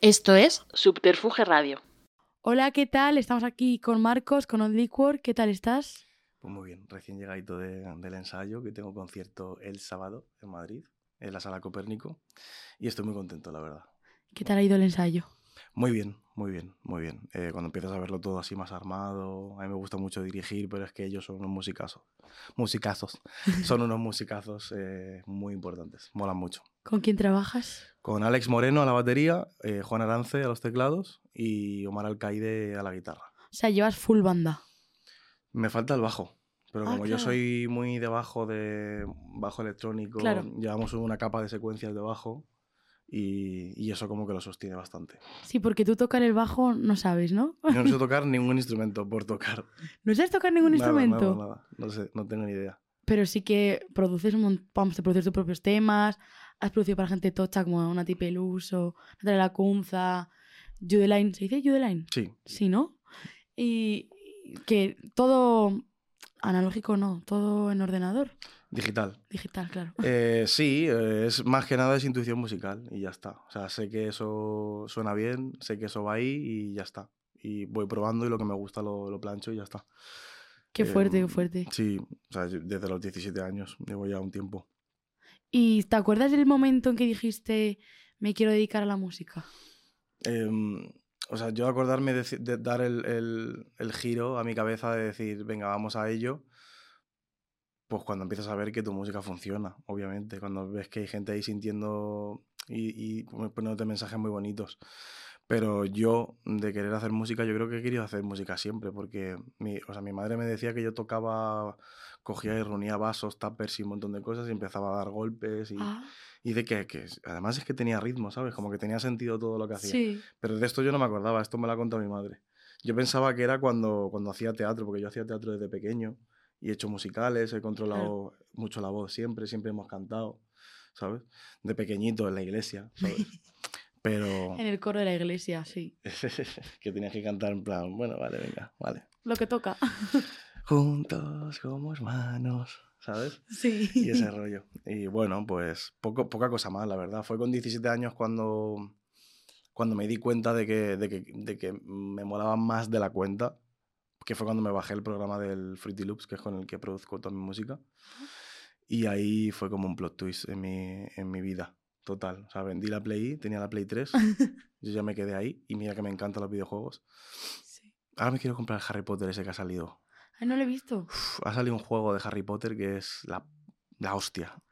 Esto es Subterfuge Radio. Hola, ¿qué tal? Estamos aquí con Marcos, con On Liquor. ¿Qué tal estás? Pues muy bien, recién llegadito de, del ensayo, que tengo concierto el sábado en Madrid, en la Sala Copérnico, y estoy muy contento, la verdad. ¿Qué tal ha ido el ensayo? Muy bien, muy bien, muy bien. Eh, cuando empiezas a verlo todo así más armado, a mí me gusta mucho dirigir, pero es que ellos son unos musicazos. Musicazos. son unos musicazos eh, muy importantes, molan mucho. ¿Con quién trabajas? Con Alex Moreno a la batería, eh, Juan Arance a los teclados y Omar Alcaide a la guitarra. O sea, llevas full banda. Me falta el bajo. Pero Ah, como yo claro. soy muy de bajo, de bajo electrónico, Claro. llevamos una capa de secuencias de bajo y, y eso como que lo sostiene bastante. Sí, porque tú tocar el bajo no sabes, ¿no? Yo no sé tocar ningún instrumento por tocar. ¿No sabes tocar ningún Nada, instrumento? Nada, nada. No sé, no tengo ni idea. Pero sí que produces un vamos, te produces tus propios temas, has producido para gente tocha como Nati Peluso, Natalia Lacunza, Judeline, ¿se dice Judeline? Sí, Sí, ¿no? Y que todo analógico no, todo en ordenador, digital. digital, claro. Eh, sí, eh, es más que nada es intuición musical y ya está. O sea, sé que eso suena bien, sé que eso va ahí y ya está. Y voy probando y lo que me gusta lo, lo plancho y ya está. Qué fuerte, Em, qué fuerte. Sí, o sea, desde los 17 años llevo ya un tiempo. ¿Y te acuerdas del momento en que dijiste me quiero dedicar a la música? Em, o sea, yo acordarme de dar el, el- el giro a mi cabeza de decir, venga, vamos a ello, pues cuando empiezas a ver que tu música funciona, obviamente, cuando ves que hay gente ahí sintiendo y, y poniéndote mensajes muy bonitos. Pero yo, de querer hacer música, yo creo que he querido hacer música siempre, porque mi, o sea, mi madre me decía que yo tocaba, cogía y reunía vasos, tuppers y un montón de cosas y empezaba a dar golpes y, Ah, y de que, que además es que tenía ritmo, ¿sabes? Como que tenía sentido todo lo que hacía. sí. Pero de esto yo no me acordaba, esto me lo ha contado mi madre. Yo pensaba que era cuando, cuando hacía teatro, porque yo hacía teatro desde pequeño y he hecho musicales, he controlado mucho la voz siempre, siempre hemos cantado, ¿sabes? De pequeñito en la iglesia, ¿sabes? Pero En el coro de la iglesia, sí. que tenías que cantar en plan, bueno, vale, venga, vale. Lo que toca. Juntos como hermanos, ¿sabes? Sí. y ese rollo. Y bueno, pues poco, poca cosa más, la verdad. Fue con 17 años cuando, cuando me di cuenta de que, de, que, de que me molaba más de la cuenta, que fue cuando me bajé el programa del Fruity Loops, que es con el que produzco toda mi música. Y ahí fue como un plot twist en mi, en mi vida, total. O sea, vendí la Play, tenía la Play 3, yo ya me quedé ahí y mira que me encantan los videojuegos. Sí. Ahora me quiero comprar el Harry Potter ese que ha salido. Ay, no lo he visto. Uf, ha salido un juego de Harry Potter que es la, la hostia.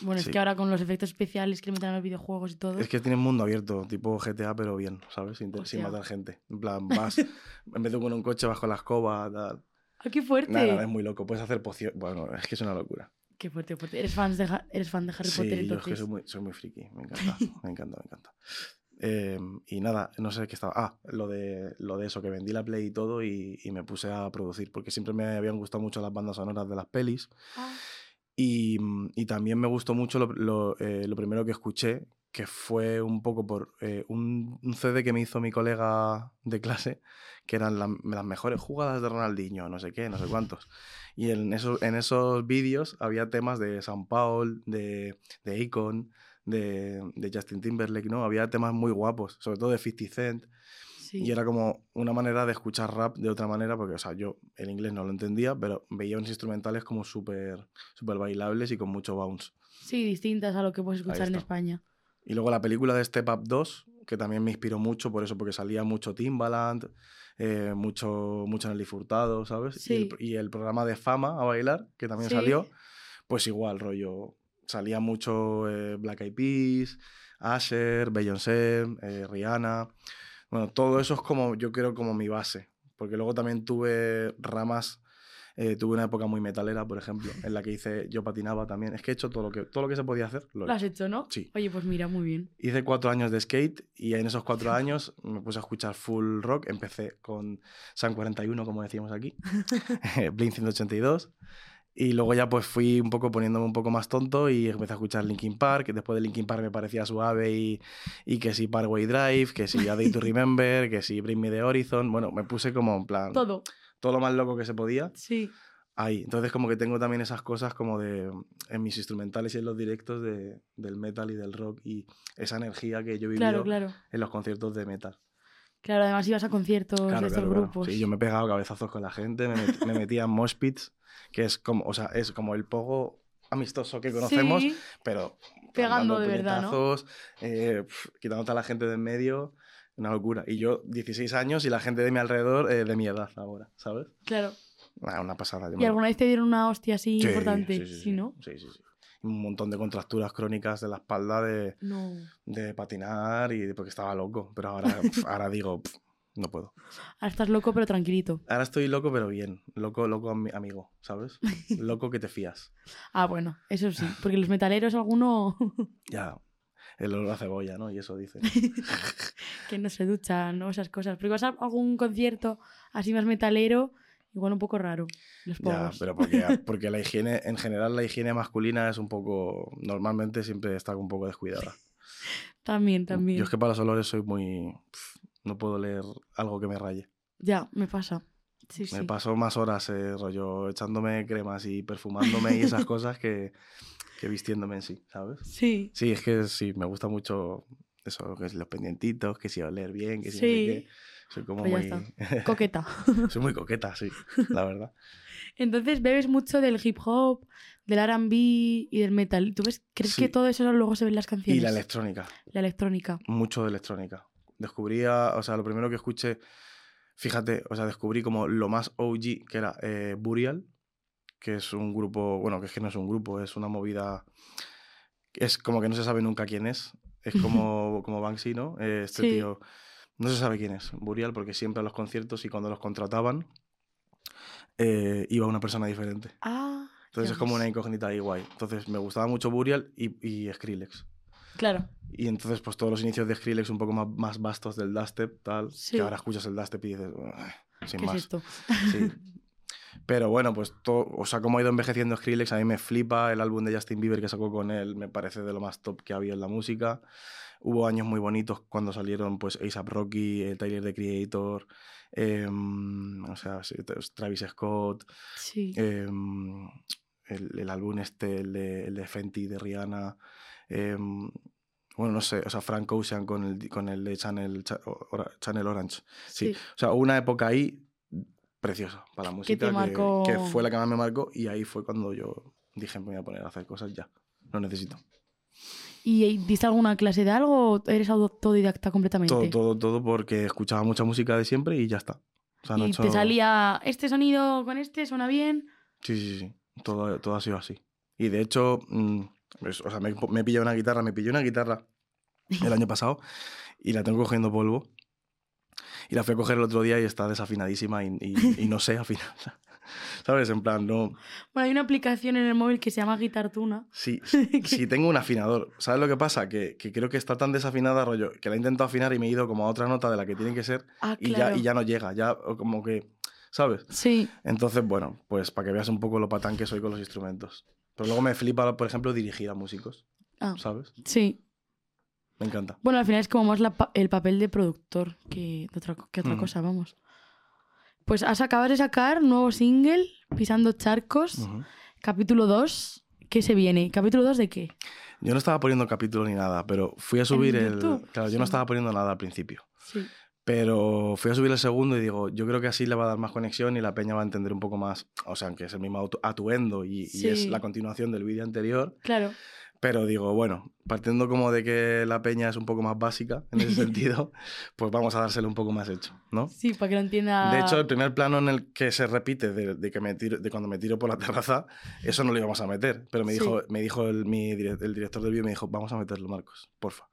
Bueno, es Sí. que ahora con los efectos especiales que le meten a los videojuegos y todo. Es que tiene mundo abierto, tipo GTA, pero bien, ¿sabes? Sin, sin matar gente. En plan, vas, en vez de con un coche, vas con la escoba, tal. ¡Ah, qué fuerte! Nada, nada, es muy loco. Puedes hacer pociones. Bueno, es que es una locura. Qué fuerte, fuerte. ¿Eres fan de, eres fan de Harry Potter sí, yo es que soy muy, soy muy friki. Me encanta, me encanta, me encanta. Eh, y nada, no sé qué estaba. Ah, lo de, lo de eso, que vendí la Play y todo y, y me puse a producir, porque siempre me habían gustado mucho las bandas sonoras de las pelis. Ah, Y, mm, y también me gustó mucho lo, lo, eh, lo primero que escuché, que fue un poco por eh, un, un CD que me hizo mi colega de clase, que eran la- las mejores jugadas de Ronaldinho, no sé qué, no sé cuántos. Y en esos, en esos vídeos había temas de San Paul, de, de Akon, de, de Justin Timberlake, ¿no? Había temas muy guapos, sobre todo de 50 Cent. Sí. Y era como una manera de escuchar rap de otra manera, porque, o sea, yo el inglés no lo entendía, pero veía unos instrumentales como súper súper bailables y con mucho bounce. Sí, distintas a lo que puedes escuchar en. España. Y luego la película de Step Up 2, que también me inspiró mucho por eso, porque salía mucho Timbaland, eh, mucho, mucho Nelly Furtado, ¿sabes? Y, el, Sí. y el programa de Fama a bailar, que también Sí. salió, pues igual, rollo, salía mucho eh, Black Eyed Peas, Asher, Beyoncé, eh, Rihanna. Bueno, todo eso es como, yo creo, como mi base. Porque luego también tuve ramas, eh, tuve una época muy metalera, por ejemplo, en la que hice, yo patinaba también. Es que he hecho todo lo que, todo lo que se podía hacer. Lo he Lo has hecho. hecho, ¿no? Sí. Oye, pues mira, muy bien. Hice cuatro años de skate y en esos cuatro años me puse a escuchar full rock. Empecé con San 41, como decíamos aquí, Blink 182. Y luego ya pues fui un poco poniéndome un poco más tonto y empecé a escuchar Linkin Park. Después de Linkin Park me parecía suave y, y que si Parkway Drive, que si A Day to Remember, que si Bring Me the Horizon. Bueno, me puse como en plan Todo. todo lo más loco que se podía Sí. ahí. Entonces como que tengo también esas cosas como de en mis instrumentales y en los directos de, del metal y del rock y esa energía que yo he Claro, vivido claro. en los conciertos de metal. Claro, además ibas a conciertos Claro, de estos claro, claro. grupos. Sí, yo me he pegado cabezazos con la gente, me, met- me metía en mosh pits, que es como, o sea, es como el pogo amistoso que conocemos, Sí, pero Pegando de verdad, ¿no? eh, pf, quitándote a la gente de en medio, una locura. Y yo, 16 años y la gente de mi alrededor eh, de mi edad ahora, ¿sabes? claro. Ah, una pasada. ¿Y me- alguna vez te dieron una hostia así Sí, importante? Sí, sí, sí, ¿no? Sí, sí, sí. Un montón de contracturas crónicas de la espalda de, No. de patinar y porque estaba loco. Pero ahora, pf, ahora digo, pf, no puedo. Ahora estás loco, pero tranquilito. Ahora estoy loco, pero bien. Loco, loco ami- amigo, ¿sabes? Loco que te fías. Ah, bueno, eso sí. Porque los metaleros, alguno Ya. El olor a cebolla, ¿no? Y eso dice. que no se duchan, ¿no? Esas cosas. Pero vas a algún concierto así más metalero, igual un poco raro. Los Ya, pero porque, porque la higiene, en general, la higiene masculina es un poco. Normalmente siempre está un poco descuidada. También, también. Yo es que para los olores soy muy. No puedo leer algo que me raye. Ya, me pasa. Sí, sí. Me paso más horas, eh, rollo, echándome cremas y perfumándome y esas cosas que, que vistiéndome en sí, ¿sabes? Sí. Sí, es que sí, me gusta mucho eso, que los pendientitos, que si oler bien, que si no sé Sí. qué. Soy como Pues ya muy. Coqueta. soy muy coqueta, sí, la verdad. Entonces bebes mucho del hip hop, del RB y del metal. ¿Tú ves, crees Sí. que todo eso luego se ve en las canciones? Y la electrónica, La electrónica. mucho de electrónica. Descubría, o sea, lo primero que escuché, fíjate, o sea, descubrí como lo más OG, que era eh, Burial, que es un grupo, bueno, que es que no es un grupo, es una movida, es como que no se sabe nunca quién es, es como, como Banksy, ¿no? Eh, este Sí. tío, no se sabe quién es, Burial, porque siempre a los conciertos y cuando los contrataban, eh, iba una persona diferente. Ah. Entonces es como una incógnita ahí guay. Entonces me gustaba mucho Burial y, y Skrillex. Claro. Y entonces, pues todos los inicios de Skrillex un poco más, más vastos del dubstep, tal. Sí. Que ahora escuchas el dubstep y dices, sin ¿Qué más. es esto? Sí. Pero bueno, pues todo, o sea, como ha ido envejeciendo Skrillex, a mí me flipa el álbum de Justin Bieber que sacó con él, me parece de lo más top que ha habido en la música. Hubo años muy bonitos cuando salieron pues A$AP Rocky, eh, Tyler the Creator, em, o sea, Travis Scott, Sí. em, el, el álbum este, el de, el de Fenty de Rihanna, em, bueno, no sé, o sea, Frank Ocean con el, con el de Channel, Channel Orange. Sí. sí. O sea, una época ahí preciosa para la música marcó- que fue la que más me marcó y ahí fue cuando yo dije me voy a poner a hacer cosas ya. Lo necesito. ¿Y diste alguna clase de algo o eres autodidacta completamente? Todo, todo, todo porque escuchaba mucha música de siempre y ya está. O sea, no he y hecho- te salía este sonido con este, suena bien. Sí, sí, sí. Todo, todo ha sido así. Y de hecho, pues, o sea, me, me pillado una guitarra, me pillé una guitarra el año pasado y la tengo cogiendo polvo. Y la fui a coger el otro día y está desafinadísima y, y- y no sé afinar. ¿Sabes? En plan, no. Bueno, hay una aplicación en el móvil que se llama Guitar Tuna. Sí, sí tengo un afinador. ¿Sabes lo que pasa? Que, que creo que está tan desafinada, rollo, que la he intentado afinar y me he ido como a otra nota de la que tiene que ser Ah, y, claro. ya, y ya no llega. Ya como que, ¿sabes? Sí, Entonces, bueno, pues para que veas un poco lo patán que soy con los instrumentos. Pero luego me flipa, por ejemplo, dirigir a músicos, ah, ¿sabes? sí. Me encanta. Bueno, al final es como más la pa- el papel de productor que de otra, que otra Mm. cosa, vamos. Pues has acabas de sacar nuevo single, Pisando Charcos, Ujú. capítulo 2. ¿Qué se viene? ¿Capítulo 2 de qué? Yo no estaba poniendo capítulo ni nada, pero fui a subir el... Claro, yo no Sí. estaba poniendo nada al principio. Sí. Pero fui a subir el segundo y digo, yo creo que así le va a dar más conexión y la peña va a entender un poco más. O sea, aunque es el mismo atuendo y, y es Sí. la continuación del vídeo anterior. Claro. Pero digo, bueno, partiendo como de que la peña es un poco más básica en ese sentido, pues vamos a dárselo un poco más hecho, ¿no? Sí, para que lo entienda. De hecho, el primer plano en el que se repite de, de que me tiro, de cuando me tiro por la terraza, eso no lo íbamos a meter. Pero me Sí. dijo, me dijo el, mi el director del vídeo, me dijo, vamos a meterlo, Marcos, porfa.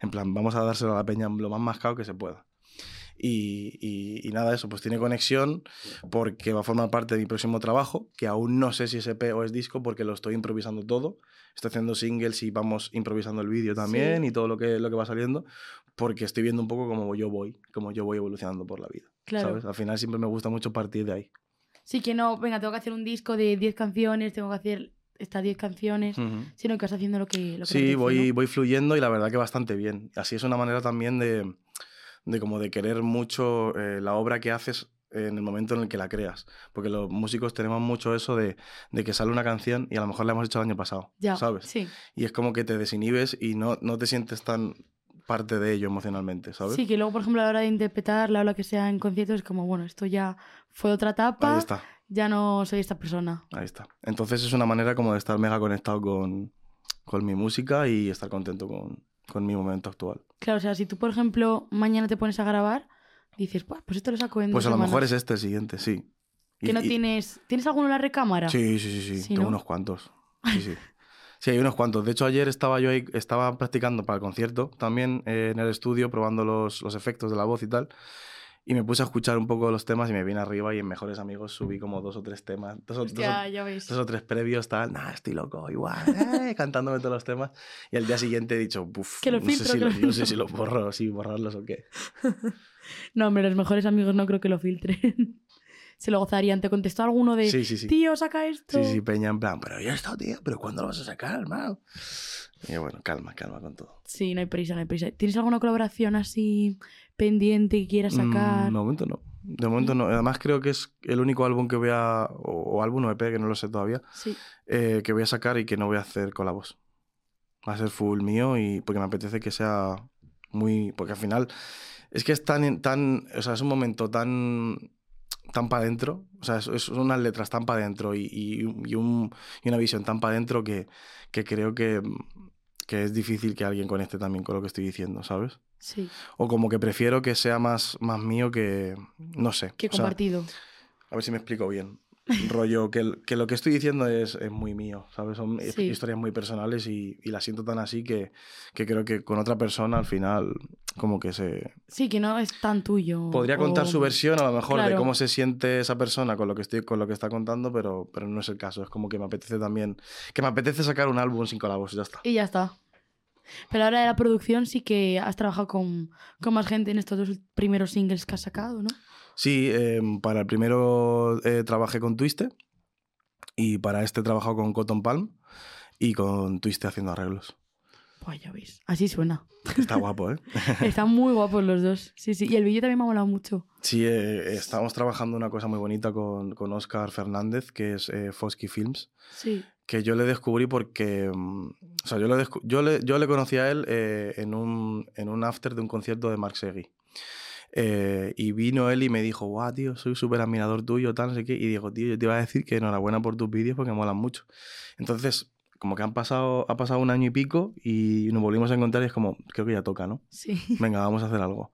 En plan, vamos a dárselo a la peña lo más mascado que se pueda. Y, y- y nada, eso, pues tiene conexión porque va a formar parte de mi próximo trabajo, que aún no sé si es EP o es disco porque lo estoy improvisando todo. Estoy haciendo singles y vamos improvisando el vídeo también Sí. y todo lo que, lo que va saliendo, porque estoy viendo un poco cómo yo voy, cómo yo voy evolucionando por la vida. Claro. ¿sabes? Al final siempre me gusta mucho partir de ahí. Sí, que no, venga, tengo que hacer un disco de 10 canciones, tengo que hacer estas 10 canciones, Ujú. sino que vas haciendo lo que. Lo que. Sí, voy, ¿no? voy fluyendo y la verdad que bastante bien. Así es una manera también de, de como de querer mucho eh, la obra que haces en el momento en el que la creas. Porque los músicos tenemos mucho eso de, de que sale una canción y a lo mejor la hemos hecho el año pasado, Ya, ¿sabes? Sí. Y es como que te desinhibes y no, no te sientes tan parte de ello emocionalmente, ¿sabes? Sí, que luego, por ejemplo, a la hora de interpretarla o lo que sea en conciertos, es como, bueno, esto ya fue otra etapa, Ahí está, ya no soy esta persona. ahí está. Entonces es una manera como de estar mega conectado con, con mi música y estar contento con, con mi momento actual. Claro, o sea, si tú, por ejemplo, mañana te pones a grabar, dices, "Buah, pues esto lo saco en Pues dos a lo mejor es semanas". este el siguiente, sí. Y- Que no y- tienes... ¿Tienes alguno en la recámara? Sí, sí, sí, sí. Sí, Tengo ¿no? unos cuantos. Sí, sí. Sí, hay unos cuantos. De hecho, ayer estaba yo ahí, estaba practicando para el concierto, también eh, en el estudio, probando los, los efectos de la voz y tal. Y me puse a escuchar un poco los temas y me vine arriba y en Mejores Amigos subí como dos o tres temas, dos o, dos o- Hostia, ya ves. dos o tres previos, tal, nah, estoy loco, igual, eh", cantándome todos los temas. Y al día siguiente he dicho, "Buf, Que lo no, sé filtro, si que lo- lo no sé si los borro, si borrarlos o qué. No, hombre, los mejores amigos no creo que lo filtren. Se lo gozarían. ¿Te contestó alguno de, Sí, sí, sí. tío, saca esto? Sí, sí, Peña en plan, pero ya está, tío, pero ¿cuándo lo vas a sacar, hermano? Y bueno, calma, calma con todo. Sí, no hay prisa, no hay prisa. ¿Tienes alguna colaboración así pendiente que quieras sacar? Mm, de momento no. De momento no. Además creo que es el único álbum que voy a... O, o álbum o EP, que no lo sé todavía, Sí. eh, que voy a sacar y que no voy a hacer con la voz. Va a ser full mío y porque me apetece que sea muy... Porque al final es que es tan... tan o sea, es un momento tan tan para adentro, o sea, es unas letras tan para adentro y, y, y un- y una visión tan para adentro que, que creo que, que es difícil que alguien conecte también con lo que estoy diciendo, ¿sabes? Sí. O como que prefiero que sea más, más mío que. No sé. Que sea, compartido. a ver si me explico bien. Rollo, que, que lo que estoy diciendo es, es muy mío, ¿sabes? Son Sí. historias muy personales y, y las siento tan así que, que creo que con otra persona al final, como que se. Sí, que no es tan tuyo. Podría contar o- su versión a lo mejor de Claro. cómo se siente esa persona con lo que estoy con lo que está contando, pero, pero no es el caso. Es como que me apetece también. Que me apetece sacar un álbum sin colabos, ya está. Y ya está. Pero ahora de la producción sí que has trabajado con, con más gente en estos dos primeros singles que has sacado, ¿no? Sí, em, para el primero eh, trabajé con Twiste y para este he trabajado con Cotton Palm y con Twiste haciendo arreglos. Pues ya ves. Así suena. Está guapo, ¿eh? Están muy guapos los dos. Sí, sí. Y el vídeo también me ha molado mucho. Sí, eh, estamos trabajando una cosa muy bonita con, con Oscar Fernández, que es eh, Fosky Films, Sí. que yo le descubrí porque, mm, o sea, yo le, yo le, yo le conocí a él eh, en, un, en un after de un concierto de Mark Segui. Eh, y vino él y me dijo, guau, tío, soy súper admirador tuyo, tal, no sé qué. Y digo, tío, yo te iba a decir que enhorabuena por tus vídeos porque molan mucho. Entonces, como que han pasado, ha pasado un año y pico y nos volvimos a encontrar y es como, creo que ya toca, ¿no? Sí. Venga, vamos a hacer algo.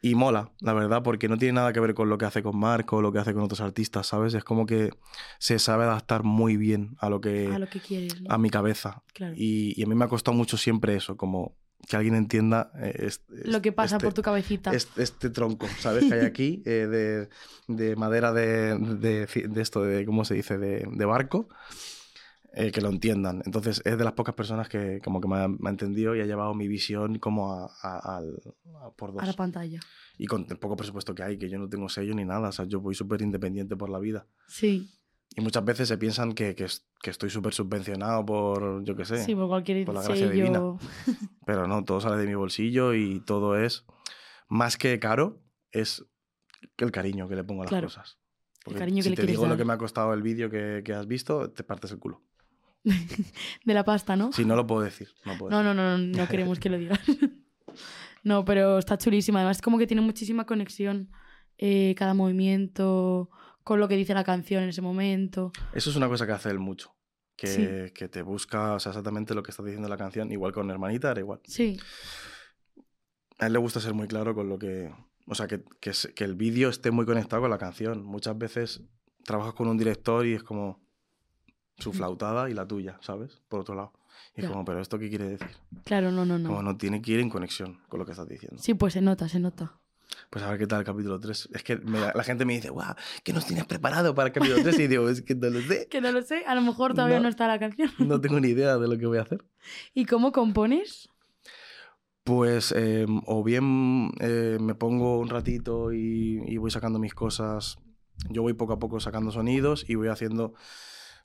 Y mola, la verdad, porque no tiene nada que ver con lo que hace con Marco lo que hace con otros artistas, ¿sabes? Es como que se sabe adaptar muy bien a lo que... A lo que quieres, ¿no? a mi cabeza. Claro. Y, y a mí me ha costado mucho siempre eso, como que alguien entienda eh, Lo que pasa este, por tu cabecita. este, este tronco, ¿sabes? Que hay aquí eh, de, de madera de, de, de esto, de, ¿cómo se dice? De, de barco, eh, que lo entiendan. Entonces es de las pocas personas que como que me ha, me ha entendido y ha llevado mi visión como a, a- al- a por dos. A la pantalla. Y con el poco presupuesto que hay, que yo no tengo sello ni nada, o sea, yo voy súper independiente por la vida. Sí. Y muchas veces se piensan que, que, es- que estoy súper subvencionado por, yo qué sé. Sí, por cualquier por la gracia sello. divina. Pero no, todo sale de mi bolsillo y todo es más que caro, es el cariño que le pongo a las Claro. cosas. Porque cariño que si le te digo lo que me ha costado el vídeo que, que has visto, te partes el culo. De la pasta, ¿no? Si no lo puedo decir. No, puedo No, decir. no, no, no, no queremos que lo digas. no, pero está chulísima. Además, es como que tiene muchísima conexión eh, cada movimiento con lo que dice la canción en ese momento. Eso es una cosa que hace él mucho. Que, Sí. que te busca o sea, exactamente lo que está diciendo la canción. Igual con Hermanita era igual. Sí, A él le gusta ser muy claro con lo que... O sea, que, que, que el vídeo esté muy conectado con la canción. Muchas veces trabajas con un director y es como su Mm. flautada y la tuya, ¿sabes? Por otro lado. Y es como, ¿pero esto qué quiere decir? claro, no, no, Como no. no tiene que ir en conexión con lo que estás diciendo. Sí, pues se nota, se nota. Pues a ver qué tal el capítulo 3. Es que me- la gente me dice, guau, ¿qué nos tienes preparado para el capítulo 3? Y digo, es que no lo sé. Que no lo sé, a lo mejor todavía no, No. está la canción. No tengo ni idea de lo que voy a hacer. ¿Y cómo compones? Pues eh, o bien eh, me pongo un ratito y, y voy sacando mis cosas. Yo voy poco a poco sacando sonidos y voy haciendo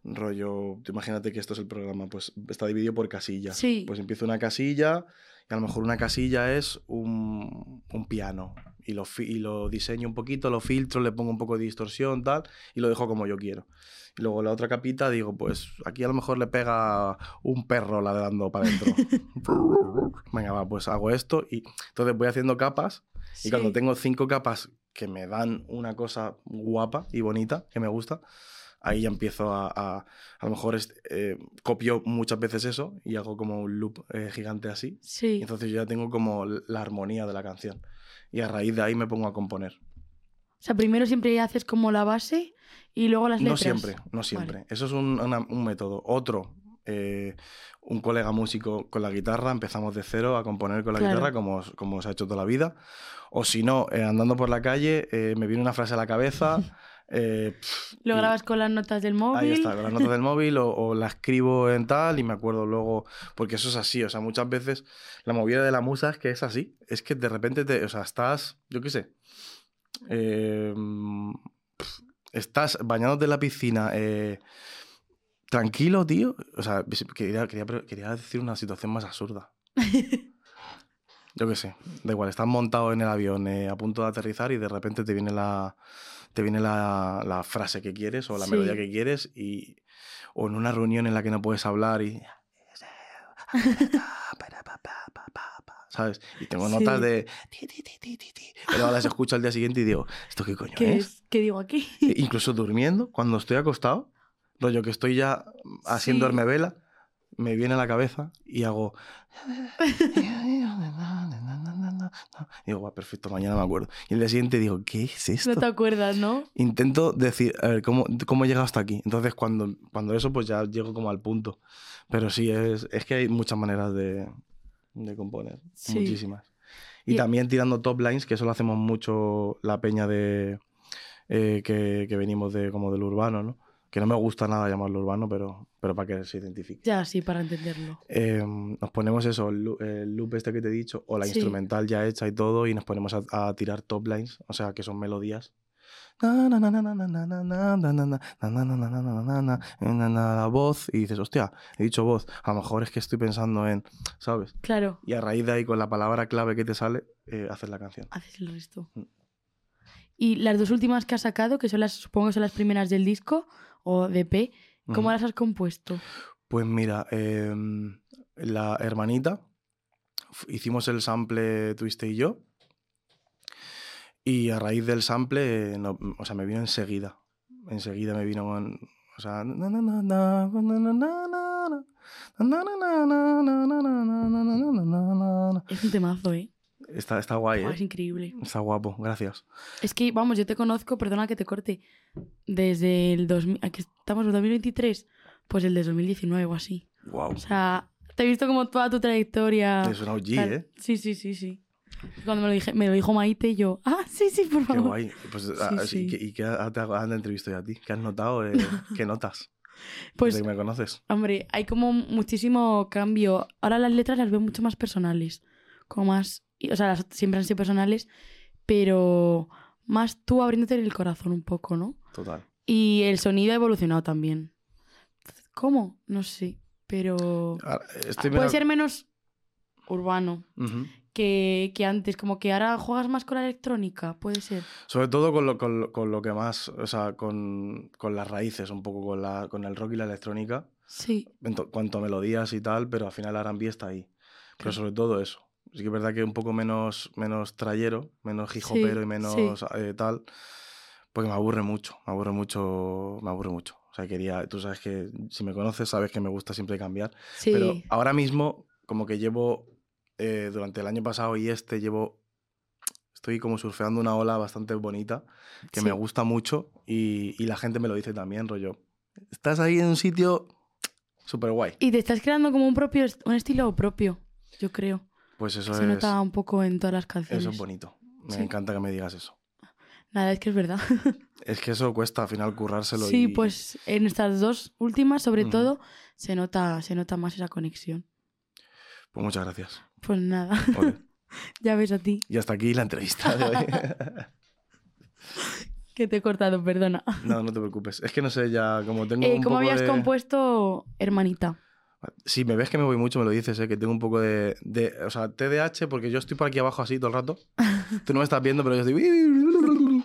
rollo. Imagínate que esto es el programa, pues está dividido por casillas. Sí. Pues empiezo una casilla y a lo mejor una casilla es un, un piano y, lo, y lo diseño un poquito, lo filtro, le pongo un poco de distorsión, tal, y lo dejo como yo quiero. Y luego la otra capita digo, pues aquí a lo mejor le pega un perro ladrando para adentro. Venga, va, pues hago esto y entonces voy haciendo capas y cuando Sí. tengo cinco capas que me dan una cosa guapa y bonita, que me gusta, ahí ya empiezo a... A, a lo mejor eh, copio muchas veces eso y hago como un loop eh, gigante así. Y Sí. entonces yo ya tengo como la armonía de la canción. Y a raíz de ahí me pongo a componer. O sea, primero siempre haces como la base y luego las No letras. siempre, no siempre. Eso es un, una- un método. Otro, eh, un colega músico con la guitarra, empezamos de cero a componer con la Claro. guitarra como, como se ha hecho toda la vida. O si no, eh, andando por la calle, eh, me viene una frase a la cabeza. eh, Lo y grabas con las notas del móvil. Ahí está, con las notas del móvil o, o la escribo en tal y me acuerdo luego, porque eso es así, o sea, muchas veces la movida de la musa es que es así, es que de repente te, o sea, estás, yo qué sé, eh, pf, estás bañándote en la piscina, eh, tranquilo, tío, o sea, quería, quería, quería decir una situación más absurda. Yo qué sé, da igual, estás montado en el avión eh, a punto de aterrizar y de repente te viene la, te viene la, la frase que quieres o la Sí. melodía que quieres y o en una reunión en la que no puedes hablar y ¿sabes? Y tengo notas Sí. de pero las escucho al día siguiente y digo, ¿esto qué coño ¿Qué es? es? ¿Qué digo aquí? E Incluso durmiendo, cuando estoy acostado, rollo que estoy ya haciendo Sí. vela, me viene a la cabeza y hago. Y digo, "Guau, perfecto, mañana me acuerdo. Y el día siguiente digo, ¿qué es esto? No te acuerdas, ¿no? Intento decir, a ver, ¿cómo, cómo he llegado hasta aquí? Entonces, cuando, cuando eso, pues ya llego como al punto. Pero sí, es, es que hay muchas maneras de, de componer. Sí. Muchísimas. Y, Y- también tirando top lines, que eso lo hacemos mucho la peña de eh, que, que venimos de como del urbano, ¿no? que no me gusta nada llamarlo urbano, pero, pero para que se identifique. Ya, sí, para entenderlo. Nos ponemos eso, el, loop este que te he dicho, o la instrumental ya hecha y todo, y nos ponemos a, tirar top lines, o sea, que son melodías la voz y dices, hostia, he dicho voz, a lo mejor es que estoy pensando en, ¿sabes? Claro. Y a raíz de ahí, con la palabra clave que te sale, haces la canción. Haces el resto. Mm. Y las dos últimas que has sacado, que son las, supongo que son las primeras del disco, o de P. ¿Cómo las has compuesto? Pues mira, la hermanita, hicimos el sample Twiste y yo, y a raíz del sample, o sea, me vino enseguida, enseguida me vino con, o sea, es un temazo, ¿eh? Está, está guay, Buah, es ¿eh? increíble. Está guapo, gracias. Es que, vamos, yo te conozco, perdona que te corte, desde el 2000, aquí estamos en 2023, pues el de 2019 o así. Wow. O sea, te he visto como toda tu trayectoria. Es una OG, tal. ¿eh? Sí, sí, sí, sí. Cuando me lo, dije, me lo dijo Maite, yo, ah, sí, sí, por Qué favor. guay. Pues, ah, ¿y sí. qué- ¿Y qué te han entrevistado a ti? ¿Qué has notado? eh, ¿Qué notas? Pues, que me conoces. hombre, hay como muchísimo cambio. Ahora las letras las veo mucho más personales. Como más. Y- O sea, las- siempre han sido personales, pero más tú abriéndote el corazón un poco, ¿no? Total. Y el sonido ha evolucionado también. ¿Cómo? No sé. Pero. Ahora, estoy Puede ser menos urbano Ujú. que, que antes. Como que ahora juegas más con la electrónica, puede ser. Sobre todo con lo, con, con lo que más, o sea, con, con las raíces, un poco con, la, con el rock y la electrónica, Sí. en to- cuanto a melodías y tal, pero al final R&B está ahí. Pero sobre todo eso. Sí que es verdad que un poco menos, menos trayero, menos hijopero y sí. menos eh, tal, porque me aburre mucho, me aburre mucho, me aburre mucho. O sea, quería, tú sabes que si me conoces sabes que me gusta siempre cambiar. Sí. Pero ahora mismo, como que llevo, eh, durante el año pasado y este, llevo, estoy como surfeando una ola bastante bonita, que me Sí. gusta mucho y, y la gente me lo dice también, rollo. Estás ahí en un sitio súper guay. Y te estás creando como un propio un estilo propio, yo creo. Pues eso Se es, nota un poco en todas las canciones. eso es bonito. Me Sí. encanta que me digas eso. Nada, es que es verdad. Es que eso cuesta al final currárselo sí, y pues en estas dos últimas, sobre todo, se nota, se nota más esa conexión. pues muchas gracias. Pues nada, Ole. ya ves a ti, Y hasta aquí la entrevista de hoy. que te he cortado, perdona. no, no te preocupes. Es que no sé, ya como tengo Eh, un ¿Cómo poco habías de... compuesto Hermanita? Si me ves que me voy mucho, me lo dices, ¿eh? que tengo un poco de, de- O sea, TDAH, porque yo estoy por aquí abajo así todo el rato. Tú no me estás viendo, pero yo estoy...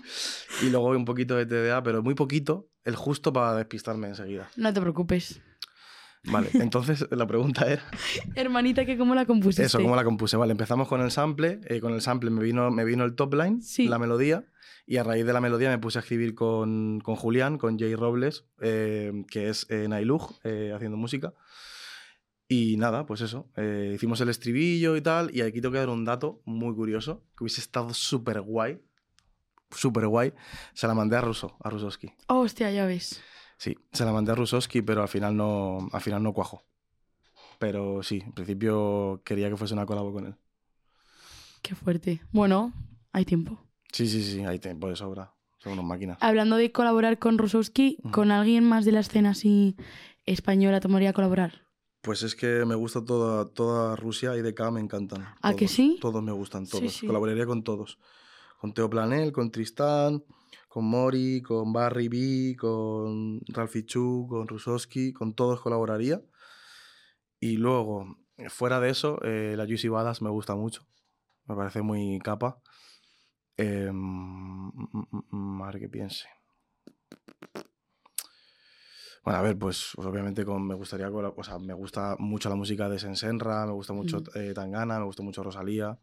Y luego un poquito de TDA, pero muy poquito, el justo para despistarme enseguida. No te preocupes. Vale, entonces la pregunta era... Hermanita, que cómo la compusiste. Eso, ¿cómo la compuse? Vale, empezamos con el sample. eh, con el sample me vino, me vino el top line, Sí. la melodía. Y a raíz de la melodía me puse a escribir con, con Julián, con Jay Robles, eh, que es eh, Nailug, eh, haciendo música. Y nada, pues eso. eh, hicimos el estribillo y tal. Y aquí tengo que dar un dato muy curioso, que hubiese estado súper guay. Súper guay. Se la mandé a Russo, a Rusowski. Oh, hostia, ya ves. Sí, se la mandé a Rusowski, pero al final no, al final no cuajó. Pero sí, en principio quería que fuese una colabo con él. Qué fuerte. Bueno, hay tiempo. Sí, sí, sí, hay tiempo de sobra. Son unas máquinas. Hablando de colaborar con Rusowski, Ujú. ¿con alguien más de la escena así española tomaría colaborar? Pues es que me gusta toda, toda Rusia y DK me encantan. ¿A que Todos, sí? Todos me gustan, todos. sí. Colaboraría con todos. Con Teo Planel, con Tristán, con Mori, con Barry B, con Ralphie Chu, con Rusowski, con todos colaboraría. Y luego, fuera de eso, eh, la Juicy Badass me gusta mucho. Me parece muy capa. Eh, a ver qué piense. Bueno, a ver, pues, pues obviamente con, me gustaría, o sea, me gusta mucho la música de Sensenra, me gusta mucho eh, Tangana, me gusta mucho Rosalía,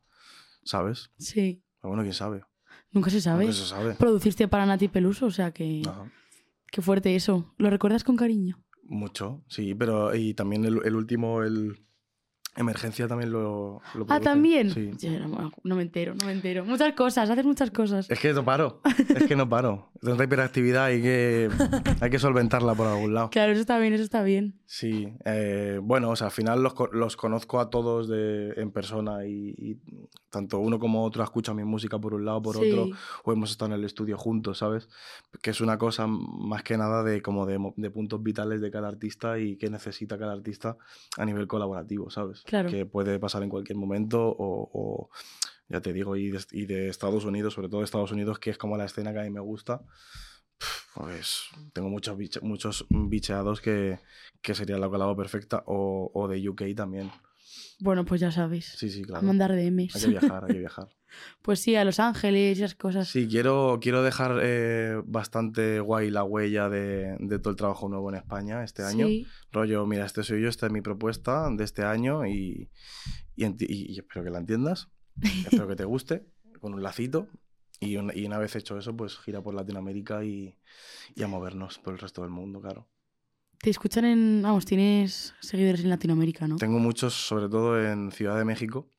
¿sabes? Sí. Pero bueno, quién sabe. Nunca se sabe. Nunca se sabe. Produciste para Nati Peluso, o sea que... Ajá. Qué fuerte eso. ¿Lo recuerdas con cariño? Mucho, sí, pero y también el, el último, el Emergencia también lo, lo Ah, ¿también? Sí. Yo no, no me entero, no me entero. Muchas cosas, haces muchas cosas. Es que no paro, es que no paro. Tanta hiperactividad hay que, hay que solventarla por algún lado. Claro, eso está bien, eso está bien. Sí, eh, bueno, o sea, al final los, los conozco a todos de, en persona y, y tanto uno como otro escucha mi música por un lado, por Sí. otro, o hemos estado en el estudio juntos, ¿sabes? Que es una cosa más que nada de como de, de puntos vitales de cada artista y qué necesita cada artista a nivel colaborativo, ¿sabes? Claro. Que puede pasar en cualquier momento o, o, ya te digo, y de, y de Estados Unidos, sobre todo de Estados Unidos, que es como la escena que a mí me gusta. Pues tengo muchos, biche- muchos bicheados que, que sería la colabo perfecta o, o de UK también. Bueno, pues ya sabes. Sí, sí, A claro. mandar Hay que DMs. viajar, hay que viajar. Pues sí, a Los Ángeles y esas cosas. Sí, quiero, quiero dejar eh, bastante guay la huella de, de todo el trabajo nuevo en España este año. Sí. Rollo, mira, este soy yo, esta es mi propuesta de este año y, y- y espero que la entiendas. espero que te guste, con un lacito. Y una, y una vez hecho eso, pues gira por Latinoamérica y, y a movernos por el resto del mundo, claro. Te escuchan en... Vamos, tienes seguidores en Latinoamérica, ¿no? Tengo muchos, sobre todo en Ciudad de México.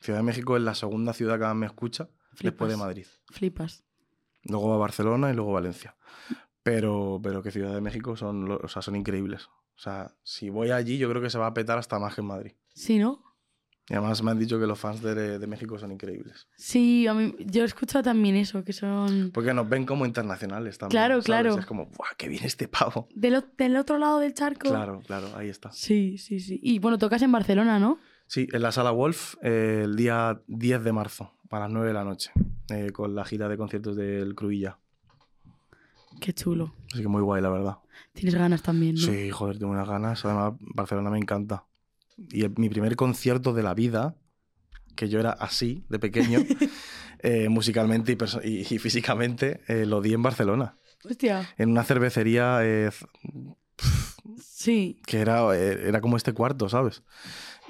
Ciudad de México es la segunda ciudad que más me escucha después de. Madrid. Flipas. Luego va Barcelona y luego Valencia. Pero, pero que Ciudad de México son, o sea, son increíbles. O sea, si voy allí, yo creo que se va a petar hasta más que en Madrid. Sí, ¿no? Y además me han dicho que los fans de, de México son increíbles. Sí, a mí, yo he escuchado también eso, que son... Porque nos ven como internacionales también. Claro, ¿sabes? claro. Es como, ¡buah, qué bien este pavo! Del, del otro lado del charco. Claro, claro, ahí está. Sí, sí, sí. Y bueno, tocas en Barcelona, ¿no? Sí, en la sala Wolf eh, el día 10 de marzo, a las 9 de la noche, eh, con la gira de conciertos del Cruilla. Qué chulo. Así que muy guay, la verdad. Tienes ganas también, ¿no? Sí, joder, tengo unas ganas. Además, Barcelona me encanta. Y el- mi primer concierto de la vida, que yo era así, de pequeño, eh, musicalmente y, y- y físicamente, eh, lo di en Barcelona. Hostia. En una cervecería eh, Sí. que era, eh, era como este cuarto, ¿sabes?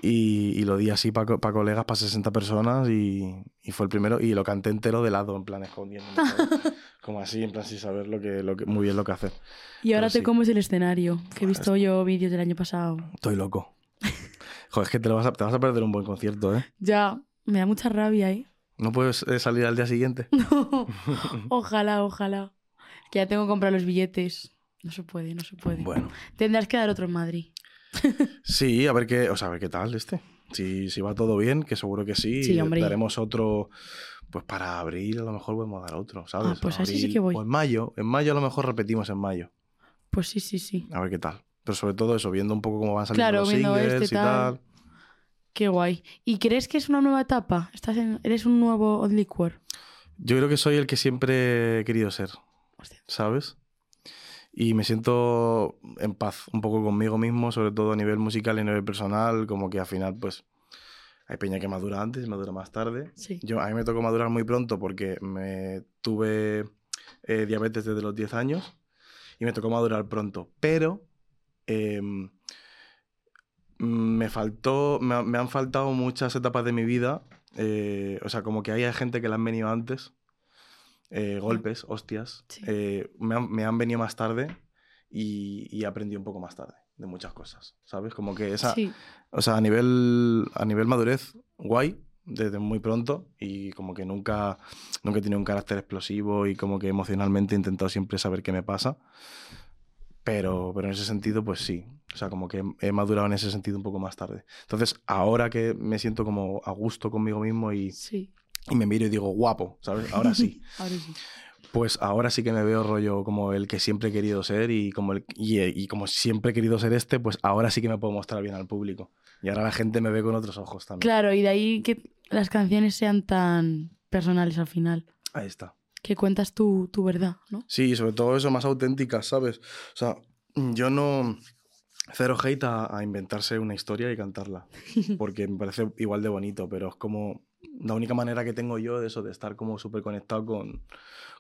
Y, y lo di así para colegas, para 60 personas y, y fue el primero. Y lo canté entero de lado, en plan escondiéndome. ¿sabes? como así, en plan sin saber lo que, lo que, muy bien lo que hacer. Y ahora Pero te sí. comes el escenario, que he visto yo vídeos del año pasado. Estoy loco. Joder, es que te, lo vas a, te vas a perder un buen concierto, ¿eh? Ya, me da mucha rabia, ¿eh? ¿No puedes eh, salir al día siguiente? No. ojalá, ojalá. Que ya tengo que comprar los billetes. No se puede, no se puede. Bueno, Tendrás que dar otro en Madrid. sí, a ver qué, o sea, a ver qué tal este. Si, si va todo bien, que seguro que sí. Sí, hombre. Daremos otro, pues para abril a lo mejor podemos dar otro, ¿sabes? Ah, pues así sí que voy. O en mayo, en mayo a lo mejor repetimos en mayo. Pues sí, sí, sí. A ver qué tal. Pero sobre todo eso, viendo un poco cómo van saliendo Claro, los singles este y tal. tal. Qué guay. ¿Y crees que es una nueva etapa? ¿Estás en... ¿Eres un nuevo Odd Liquor? Yo creo que soy el que siempre he querido ser, Hostia. ¿sabes? Y me siento en paz un poco conmigo mismo, sobre todo a nivel musical y a nivel personal, como que al final, pues, Hay peña que madura antes y madura más tarde. Sí. Yo, a mí me tocó madurar muy pronto porque me tuve eh, diabetes desde los 10 años y me tocó madurar pronto. Pero em, me faltó, me, me han faltado muchas etapas de mi vida. eh, o sea, como que hay gente que le han venido antes. eh, golpes, hostias. Sí. eh, me, han, me han venido más tarde y, y aprendí un poco más tarde de muchas cosas, ¿sabes? Como que esa, Sí. o sea, a nivel, a nivel madurez, guay, desde muy pronto y como que nunca, nunca he tenido un carácter explosivo y como que emocionalmente he intentado siempre saber qué me pasa. Pero, pero en ese sentido, pues sí. O sea, como que he madurado en ese sentido un poco más tarde. Entonces, ahora que me siento como a gusto conmigo mismo y, Sí. y me miro y digo, guapo, ¿sabes? Ahora sí. Ahora sí. Pues ahora sí que me veo rollo como el que siempre he querido ser y como, el, y, y como siempre he querido ser este, pues ahora sí que me puedo mostrar bien al público. Y ahora la gente me ve con otros ojos también. Claro, y de ahí que las canciones sean tan personales al final. Ahí está. Que cuentas tu, tu verdad, ¿no? Sí, sobre todo eso, más auténticas, ¿sabes? O sea, yo no... Cero hate a, a inventarse una historia y cantarla, porque me parece igual de bonito, pero es como la única manera que tengo yo de eso, de estar como súper conectado con,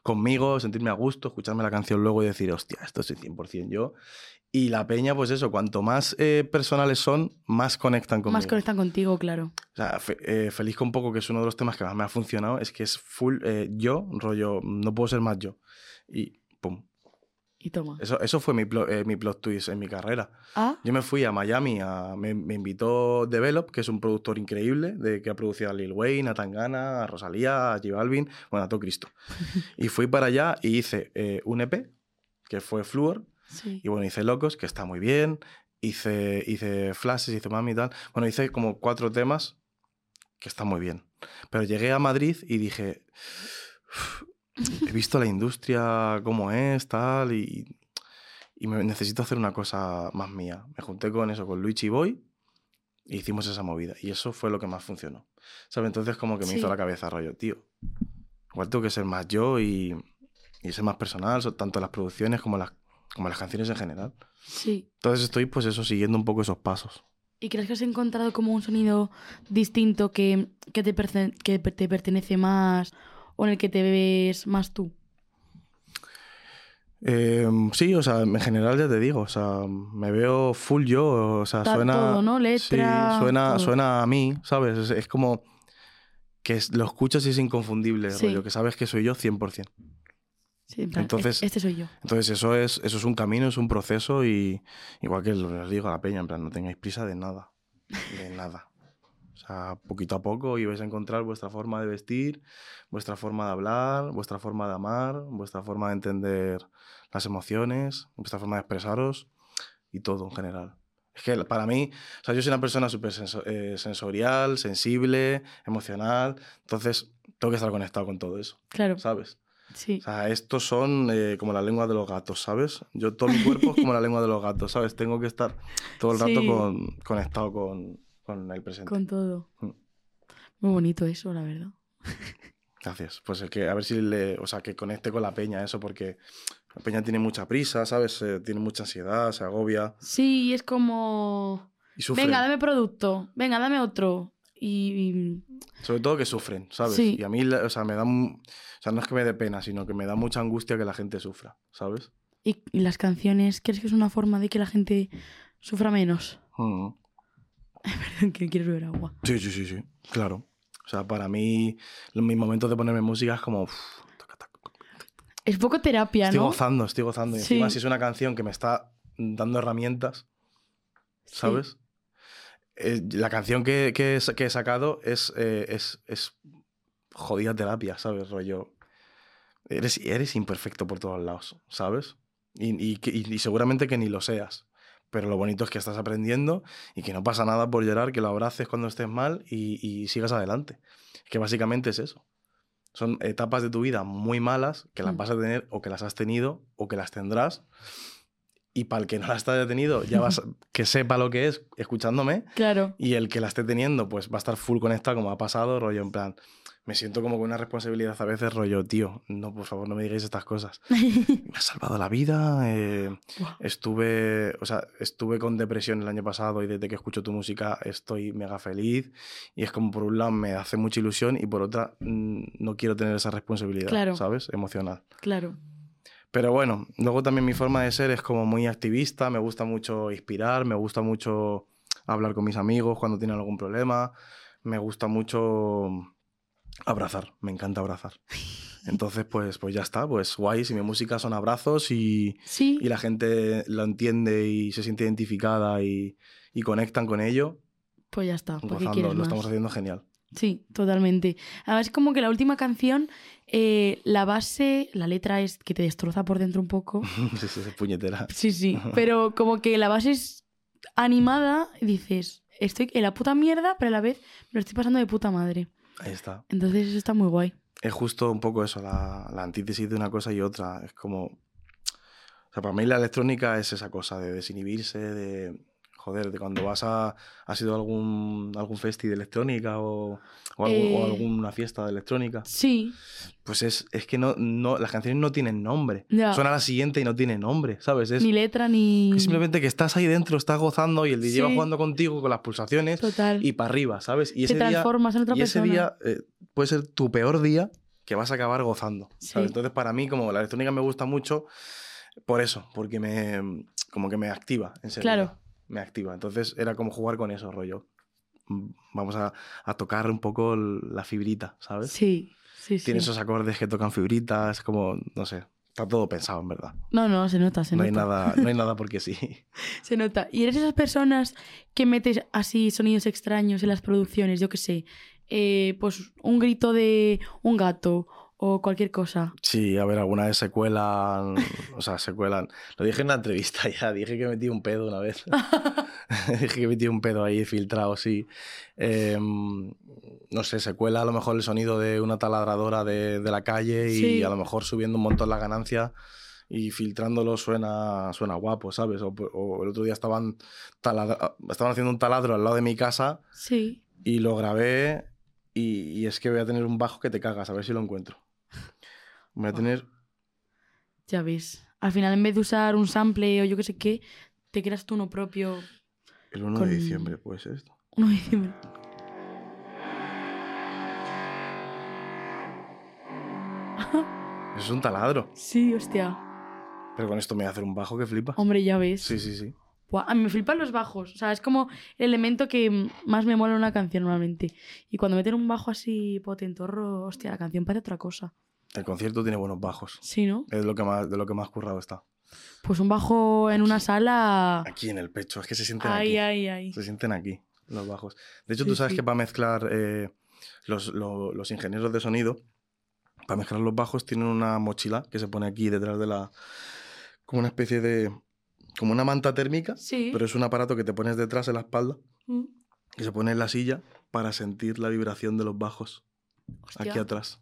conmigo, sentirme a gusto, escucharme la canción luego y decir, hostia, esto soy 100% yo. Y la peña, pues eso, cuanto más eh, personales son, más conectan conmigo. Más conectan contigo, claro. O sea, fe- eh, feliz con poco, que es uno de los temas que más me ha funcionado, es que es full eh, yo, rollo, no puedo ser más yo. Y pum. Y toma. Eso, eso fue mi, plo- eh, mi plot twist en mi carrera. Ah, Yo me fui a Miami, a- me, me invitó Develop, que es un productor increíble, de, que ha producido a Lil Wayne, a Tangana, a Rosalía, a J Balvin, bueno, a todo Cristo. Y fui para allá y hice eh, un EP, que fue Fluor, sí. y bueno, hice Locos, que está muy bien, hice, hice Flashes, hice Mami y tal. Bueno, hice como cuatro temas, que están muy bien. Pero llegué a Madrid y dije, "Uf, he visto la industria cómo es, tal, y, y me necesito hacer una cosa más mía. Me junté con eso, con Luigi Boy, e hicimos esa movida. Y eso fue lo que más funcionó. ¿Sabes? Entonces como que me hizo la cabeza rollo, tío. Igual tengo que ser más yo y, y ser más personal, so- tanto las producciones como las, como las canciones en general. Sí. Entonces estoy pues eso, siguiendo un poco esos pasos. ¿Y crees que has encontrado como un sonido distinto que, que, te, que te pertenece más o en el que te ves más tú? Eh, sí, o sea, en general ya te digo, o sea, me veo full yo, o sea, Ta- suena... todo, ¿no? Letra, Sí, suena, todo. suena a mí, ¿sabes? Es, es como que lo escuchas y es inconfundible, Sí. rollo, que sabes que soy yo 100%. Sí, en plan, Entonces- "E- este soy yo. Entonces eso es, eso es un camino, es un proceso y igual que les digo a la peña, en plan, no tengáis prisa de nada, de nada. O sea, poquito a poco y vais a encontrar vuestra forma de vestir, vuestra forma de hablar, vuestra forma de amar, vuestra forma de entender las emociones, vuestra forma de expresaros y todo en general. Es que para mí, o sea, yo soy una persona súper eh, sensorial, sensible, emocional, entonces tengo que estar conectado con todo eso, Claro, ¿sabes? Sí. O sea, estos son eh, como la lengua de los gatos, ¿sabes? Yo, todo mi cuerpo es como la lengua de los gatos, ¿sabes? Tengo que estar todo el rato Sí. con, conectado con, con el presente. Con todo. Mm. Muy bonito eso, la verdad. Gracias. Pues es que a ver si le. O sea, que conecte con la peña eso, porque la peña tiene mucha prisa, ¿sabes? Eh, tiene mucha ansiedad, se agobia Sí, es como... y. Venga, dame producto. Venga, dame otro. Y... Sobre todo que sufren, ¿sabes? Sí. Y a mí, o sea, me da. O sea, no es que me dé pena, sino que me da mucha angustia que la gente sufra, ¿sabes? Y, y las canciones, ¿crees que es una forma de que la gente sufra menos? Mm. que quiero beber agua. Sí, sí, sí, sí. Claro. O sea, para mí, mis momentos de ponerme música es como. taca, taca. Es poco terapia, Estoy ¿no? gozando, estoy gozando. Y Sí. encima, si es una canción que me está dando herramientas, Sí. Eh, la canción que, que he, sa- que he sacado es, eh, es, es jodida terapia, ¿sabes? Rollo. Eres, eres imperfecto por todos lados, ¿sabes? Y, y y- y seguramente que ni lo seas. Pero lo bonito es que estás aprendiendo y que no pasa nada por llorar, que lo abraces cuando estés mal y, y sigas adelante. Que básicamente es eso. Son etapas de tu vida muy malas que las Mm. vas a tener o que las has tenido o que las tendrás. Y para el que no las haya tenido, ya vas que sepa lo que es escuchándome. Claro. Y el que la esté teniendo, pues va a estar full conectado, como ha pasado, rollo en plan, me siento como con una responsabilidad a veces rollo, tío, no, por favor, no me digáis estas cosas. me ha salvado la vida, eh, estuve, o sea, estuve con depresión el año pasado y desde que escucho tu música estoy mega feliz y es como por un lado me hace mucha ilusión y por otra mm, no quiero tener esa responsabilidad, Claro. ¿sabes? Emocional. Claro. Pero bueno, luego también mi forma de ser es como muy activista, me gusta mucho inspirar, me gusta mucho hablar con mis amigos cuando tienen algún problema, me gusta mucho abrazar, me encanta abrazar. Entonces, pues, pues ya está, pues guay, si mi música son abrazos y, Sí, y la gente lo entiende y se siente identificada y, y conectan con ello, pues ya está. ¿Por qué gozando, quieres lo más? estamos haciendo genial. Sí, totalmente. Además, como que la última canción, eh, la base, la letra es que te destroza por dentro un poco. sí, sí, es puñetera. Sí, sí. Pero como que la base es animada y dices, estoy en la puta mierda, pero a la vez me lo estoy pasando de puta madre. Ahí está. Entonces eso está muy guay. es justo un poco eso, la, la antítesis de una cosa y otra. Es como. O sea, para mí la electrónica es esa cosa de desinhibirse, de. Joder, de cuando vas a. ¿Has ido a algún, algún festi de electrónica o, o, algún- o Eh, alguna fiesta de electrónica? Sí, Pues es, es que no, no, las canciones no tienen nombre. Ya. Suena la siguiente y no tiene nombre, ¿sabes? Es, ni letra ni... es simplemente que estás ahí dentro, estás gozando y el DJ va Sí. jugando contigo con las pulsaciones Total. y para arriba, ¿sabes? Y Te ese día, transformas en otra y ese día eh, puede ser tu peor día que vas a acabar gozando. ¿sabes? Sí. Entonces, para mí, como la electrónica me gusta mucho, por eso, porque me, como que me activa, en serio. Claro. Me activa. Entonces, era como jugar con eso, rollo. Vamos a, a tocar un poco la fibrita, ¿sabes? Sí, sí, sí. Tiene esos acordes que tocan fibritas, como, no sé, está todo pensado, en verdad. No, no, se nota, se No nota. hay, nada, no hay nada porque sí. Se nota. ¿Y eres esas personas que metes así sonidos extraños en las producciones? Yo qué sé. eh, pues un grito de un gato o cualquier cosa. Sí, a ver, alguna vez se cuelan, o sea, se cuelan. Lo dije en la entrevista ya, dije que metí un pedo una vez. dije que metí un pedo ahí filtrado, sí. Em, no sé, se cuela a lo mejor el sonido de una taladradora de, de la calle y Sí. a lo mejor subiendo un montón la ganancia y filtrándolo suena, suena guapo, ¿sabes? O, o el otro día estaban, taladra- estaban haciendo un taladro al lado de mi casa Sí. y lo grabé y, y es que voy a tener un bajo que te cagas, a ver si lo encuentro. Voy a Buah. tener Ya ves. Al final, en vez de usar un sample o yo qué sé qué, te creas tú uno propio. el 1 con- de diciembre, puede ser esto. Uno de diciembre. Es un taladro. Sí, hostia. Pero con esto me voy a hacer un bajo que flipa. Hombre, ya ves. Sí, sí, sí. Buah, a mí me flipan los bajos. O sea, es como el elemento que más me mola en una canción normalmente. Y cuando meten un bajo así potentorro, hostia, la canción parece otra cosa. El concierto tiene buenos bajos. Sí, ¿no? Es lo que más, de lo que más currado está. Pues un bajo en una sala. Aquí en el pecho, es que se sienten Ay, aquí. ay, ay. Se sienten aquí, los bajos. De hecho, Sí, tú sabes sí. que para mezclar eh, los, lo- los ingenieros de sonido, para mezclar los bajos, tienen una mochila que se pone aquí detrás de la. como una especie de. como una manta térmica, Sí. pero es un aparato que te pones detrás en la espalda Mm. se pone en la silla para sentir la vibración de los bajos Hostia. aquí atrás.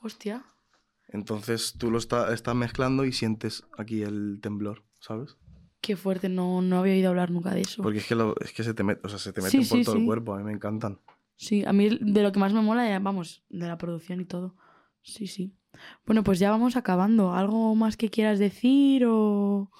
Hostia. Entonces tú lo está- estás mezclando y sientes aquí el temblor, ¿sabes? Qué fuerte, no, no había oído hablar nunca de eso. Porque es que, lo- es que se te, met- o sea, se te Sí, meten por sí, todo sí. el cuerpo, a mí me encantan. Sí, a mí de lo que más me mola, vamos, de la producción y todo. Sí, sí. Bueno, pues ya vamos acabando. ¿Algo más que quieras decir o...?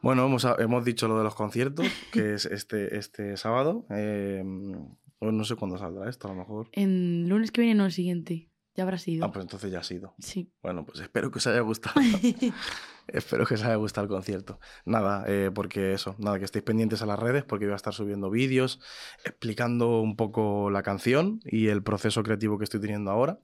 Bueno, hemos, hemos dicho lo de los conciertos, que es este, este sábado. eh, no sé cuándo saldrá esto, a lo mejor. En lunes que viene, no, el siguiente. Ya habrá sido. Ah, pues entonces ya ha sido. Sí. Bueno, pues espero que os haya gustado. espero que os haya gustado el concierto. Nada, eh, porque eso, nada, que estéis pendientes a las redes, porque voy a estar subiendo vídeos explicando un poco la canción y el proceso creativo que estoy teniendo ahora.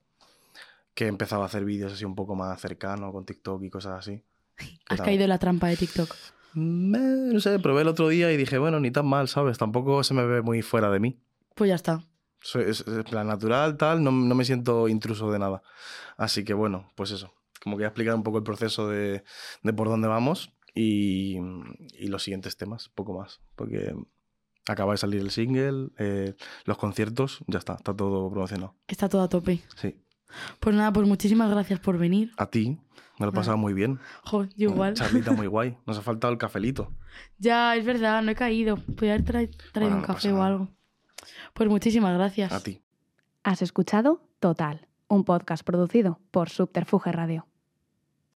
Que he empezado a hacer vídeos así un poco más cercano con TikTok y cosas así. Has caído en la trampa de TikTok. No sé, probé el otro día y dije, bueno, ni tan mal, ¿sabes? Tampoco se me ve muy fuera de mí. Pues ya está. Soy, es, es plan natural, tal, no, no me siento intruso de nada. Así que bueno, pues eso. Como que voy a explicar un poco el proceso de, de por dónde vamos y, y los siguientes temas, poco más. Porque acaba de salir el single, eh, los conciertos, ya está, está todo promocionado. Está todo a tope. Sí. Pues nada, pues muchísimas gracias por venir. A ti, me lo he pasado muy bien. Jo, yo igual. Charlita muy guay. Nos ha faltado el cafelito. Ya, es verdad, no he caído. Podría haber tra- traído Bueno, un no café o algo. Pues muchísimas gracias. A ti. Has escuchado Total, un podcast producido por Subterfuge Radio.